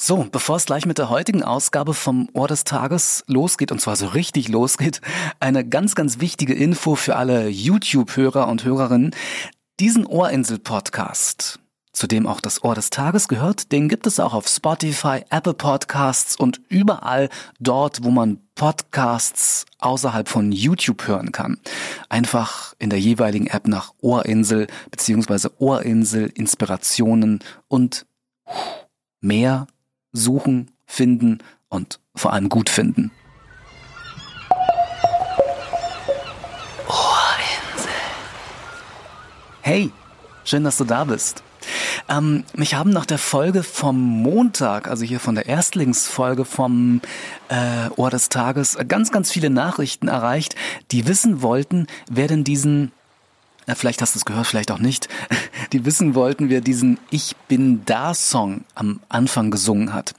So, bevor es gleich mit der heutigen Ausgabe vom Ohr des Tages losgeht, und zwar so richtig losgeht, eine ganz, ganz wichtige Info für alle YouTube-Hörer und Hörerinnen. Diesen Ohrinsel-Podcast, zu dem auch das Ohr des Tages gehört, den gibt es auch auf Spotify, Apple Podcasts und überall dort, wo man Podcasts außerhalb von YouTube hören kann. Einfach in der jeweiligen App nach Ohrinsel beziehungsweise Ohrinsel Inspirationen und mehr suchen, finden und vor allem gut finden. Hey, schön, dass du da bist. Ähm, mich haben nach der Folge vom Montag, also hier von der Erstlingsfolge vom äh, Ohr des Tages, ganz, ganz viele Nachrichten erreicht, die wissen wollten, wer denn diesen vielleicht hast du es gehört, vielleicht auch nicht, die wissen wollten, wer diesen Ich bin da Song am Anfang gesungen hat.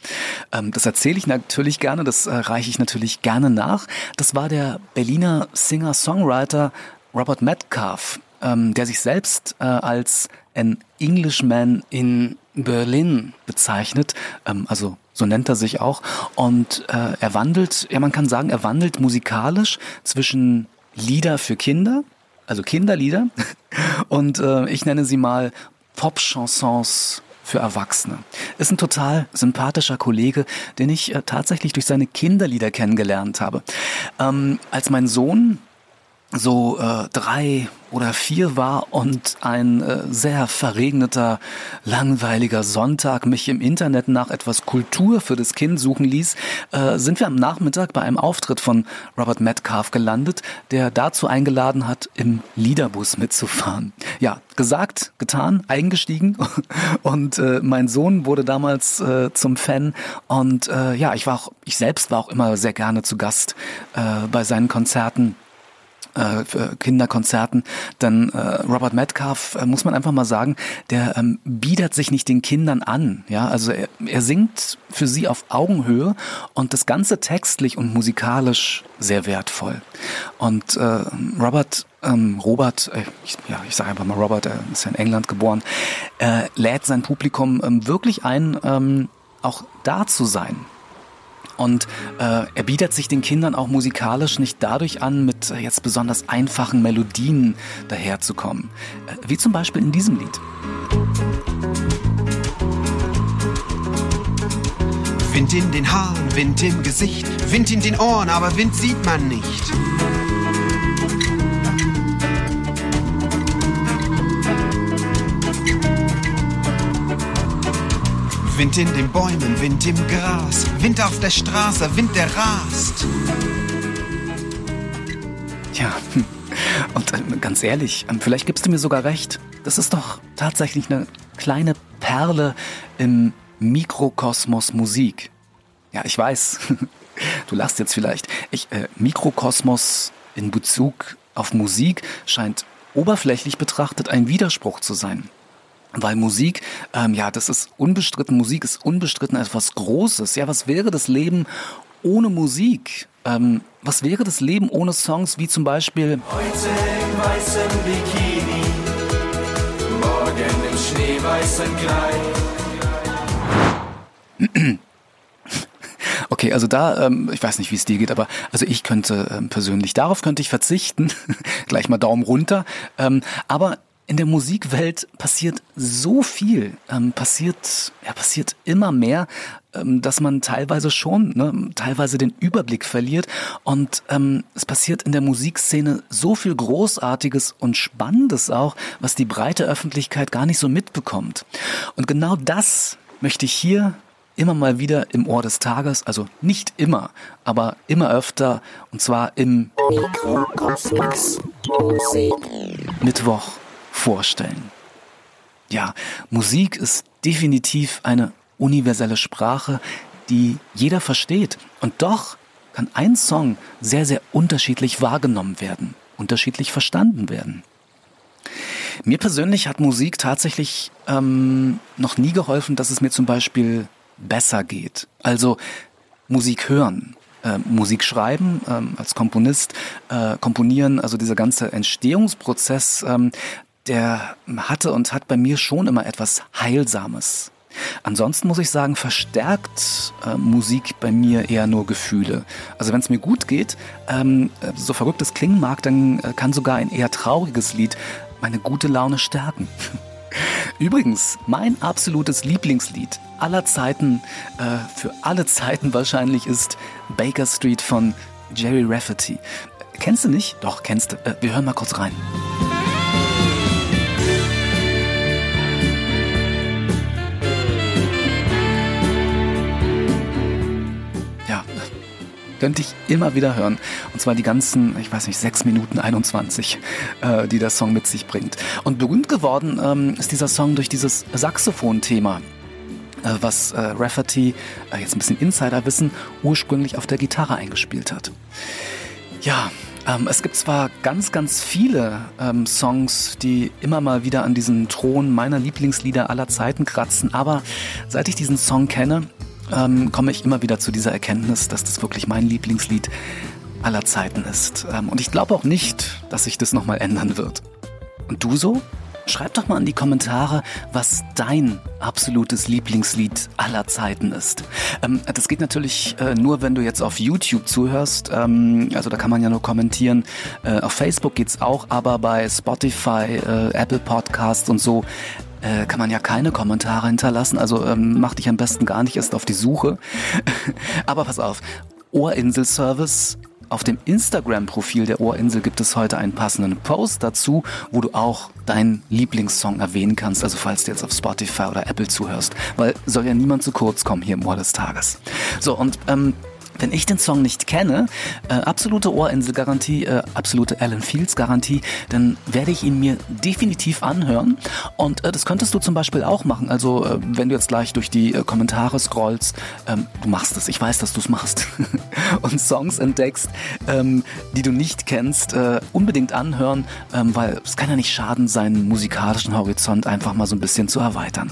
Ähm, das erzähle ich natürlich gerne, das äh, reiche ich natürlich gerne nach. Das war der Berliner Singer-Songwriter Robert Metcalf, ähm, der sich selbst äh, als ein Englishman in Berlin bezeichnet, ähm, also so nennt er sich auch. Und äh, er wandelt, ja man kann sagen, er wandelt musikalisch zwischen Lieder für Kinder, also Kinderlieder. Und äh, ich nenne sie mal Pop-Chansons für Erwachsene. Ist ein total sympathischer Kollege, den ich äh, tatsächlich durch seine Kinderlieder kennengelernt habe. Ähm, als mein Sohn so äh, drei oder vier war und ein äh, sehr verregneter, langweiliger Sonntag mich im Internet nach etwas Kultur für das Kind suchen ließ, äh, sind wir am Nachmittag bei einem Auftritt von Robert Metcalf gelandet, der dazu eingeladen hat, im Liederbus mitzufahren. Ja, gesagt, getan, eingestiegen und äh, mein Sohn wurde damals äh, zum Fan und äh, ja, ich war auch, ich selbst war auch immer sehr gerne zu Gast äh, bei seinen Konzerten äh, Kinderkonzerten, dann äh, Robert Metcalf, äh, muss man einfach mal sagen, der ähm, biedert sich nicht den Kindern an. Ja, also er, er singt für sie auf Augenhöhe und das Ganze textlich und musikalisch sehr wertvoll. Und äh, Robert ähm, Robert, äh, ich, ja, ich sage einfach mal Robert, er ist ja in England geboren, äh, lädt sein Publikum ähm, wirklich ein, ähm, auch da zu sein. Und äh, er bietet sich den Kindern auch musikalisch nicht dadurch an, mit äh, jetzt besonders einfachen Melodien daherzukommen. Äh, wie zum Beispiel in diesem Lied. Wind in den Haaren, Wind im Gesicht, Wind in den Ohren, aber Wind sieht man nicht. Wind in den Bäumen, Wind im Gras, Wind auf der Straße, Wind, der rast. Ja, und äh, ganz ehrlich, ähm, vielleicht gibst du mir sogar recht. Das ist doch tatsächlich eine kleine Perle im Mikrokosmos Musik. Ja, ich weiß. Du lachst jetzt vielleicht. Ich, äh, Mikrokosmos in Bezug auf Musik scheint oberflächlich betrachtet ein Widerspruch zu sein. Weil Musik, ähm, ja, das ist unbestritten, Musik ist unbestritten etwas Großes. Ja, was wäre das Leben ohne Musik? Ähm, was wäre das Leben ohne Songs wie zum Beispiel Heute im weißen Bikini, morgen im schneeweißen Kleid. Okay, also da, ähm, ich weiß nicht, wie es dir geht, aber also ich könnte ähm, persönlich, darauf könnte ich verzichten. Gleich mal Daumen runter. Ähm, aber in der Musikwelt passiert so viel, ähm, passiert, ja, passiert immer mehr, ähm, dass man teilweise schon, ne, teilweise den Überblick verliert. Und ähm, es passiert in der Musikszene so viel Großartiges und Spannendes auch, was die breite Öffentlichkeit gar nicht so mitbekommt. Und genau das möchte ich hier immer mal wieder im Ohr des Tages, also nicht immer, aber immer öfter, und zwar im Mittwoch vorstellen. Ja, Musik ist definitiv eine universelle Sprache, die jeder versteht. Und doch kann ein Song sehr, sehr unterschiedlich wahrgenommen werden, unterschiedlich verstanden werden. Mir persönlich hat Musik tatsächlich ähm, noch nie geholfen, dass es mir zum Beispiel besser geht. Also Musik hören, äh, Musik schreiben, ähm, als Komponist, äh, komponieren, also dieser ganze Entstehungsprozess, ähm, der hatte und hat bei mir schon immer etwas Heilsames. Ansonsten muss ich sagen, verstärkt äh, Musik bei mir eher nur Gefühle. Also wenn es mir gut geht, ähm, so verrückt es klingen mag, dann äh, kann sogar ein eher trauriges Lied meine gute Laune stärken. Übrigens, mein absolutes Lieblingslied aller Zeiten, äh, für alle Zeiten wahrscheinlich, ist Baker Street von Jerry Rafferty. Kennst du nicht? Doch, kennst du. Äh, wir hören mal kurz rein. Könnte ich immer wieder hören. Und zwar die ganzen, ich weiß nicht, 6 Minuten 21, äh, die der Song mit sich bringt. Und berühmt geworden ähm, ist dieser Song durch dieses Saxophon-Thema äh, was äh, Rafferty, äh, jetzt ein bisschen Insiderwissen, ursprünglich auf der Gitarre eingespielt hat. Ja, ähm, es gibt zwar ganz, ganz viele ähm, Songs, die immer mal wieder an diesen Thron meiner Lieblingslieder aller Zeiten kratzen, aber seit ich diesen Song kenne, ähm, komme ich immer wieder zu dieser Erkenntnis, dass das wirklich mein Lieblingslied aller Zeiten ist. Ähm, und ich glaube auch nicht, dass sich das nochmal ändern wird. Und du so? Schreib doch mal in die Kommentare, was dein absolutes Lieblingslied aller Zeiten ist. Ähm, das geht natürlich äh, nur, wenn du jetzt auf YouTube zuhörst. Ähm, also da kann man ja nur kommentieren. Äh, auf Facebook geht's auch, aber bei Spotify, äh, Apple Podcasts und so äh, kann man ja keine Kommentare hinterlassen. Also ähm, mach dich am besten gar nicht erst auf die Suche. aber pass auf. Ohrinsel-Service auf dem Instagram-Profil der Ohrinsel gibt es heute einen passenden Post dazu, wo du auch deinen Lieblingssong erwähnen kannst, also falls du jetzt auf Spotify oder Apple zuhörst, weil soll ja niemand zu kurz kommen hier im Ohr des Tages. So, und ähm, wenn ich den Song nicht kenne, äh, absolute Ohrinsel-Garantie, äh, absolute Alan Fields-Garantie, dann werde ich ihn mir definitiv anhören. Und äh, das könntest du zum Beispiel auch machen. Also äh, wenn du jetzt gleich durch die äh, Kommentare scrollst, ähm, du machst es, ich weiß, dass du es machst, und Songs entdeckst, ähm, die du nicht kennst, äh, unbedingt anhören, ähm, weil es kann ja nicht schaden, seinen musikalischen Horizont einfach mal so ein bisschen zu erweitern.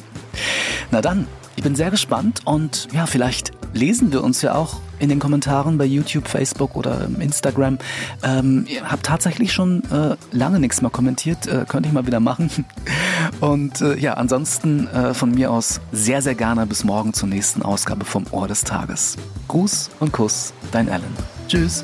Na dann, ich bin sehr gespannt und ja, vielleicht lesen wir uns ja auch in den Kommentaren bei YouTube, Facebook oder Instagram. Ähm, habt tatsächlich schon äh, lange nichts mehr kommentiert, äh, könnte ich mal wieder machen. Und äh, ja, ansonsten äh, von mir aus sehr, sehr gerne bis morgen zur nächsten Ausgabe vom Ohr des Tages. Gruß und Kuss, dein Alan. Tschüss.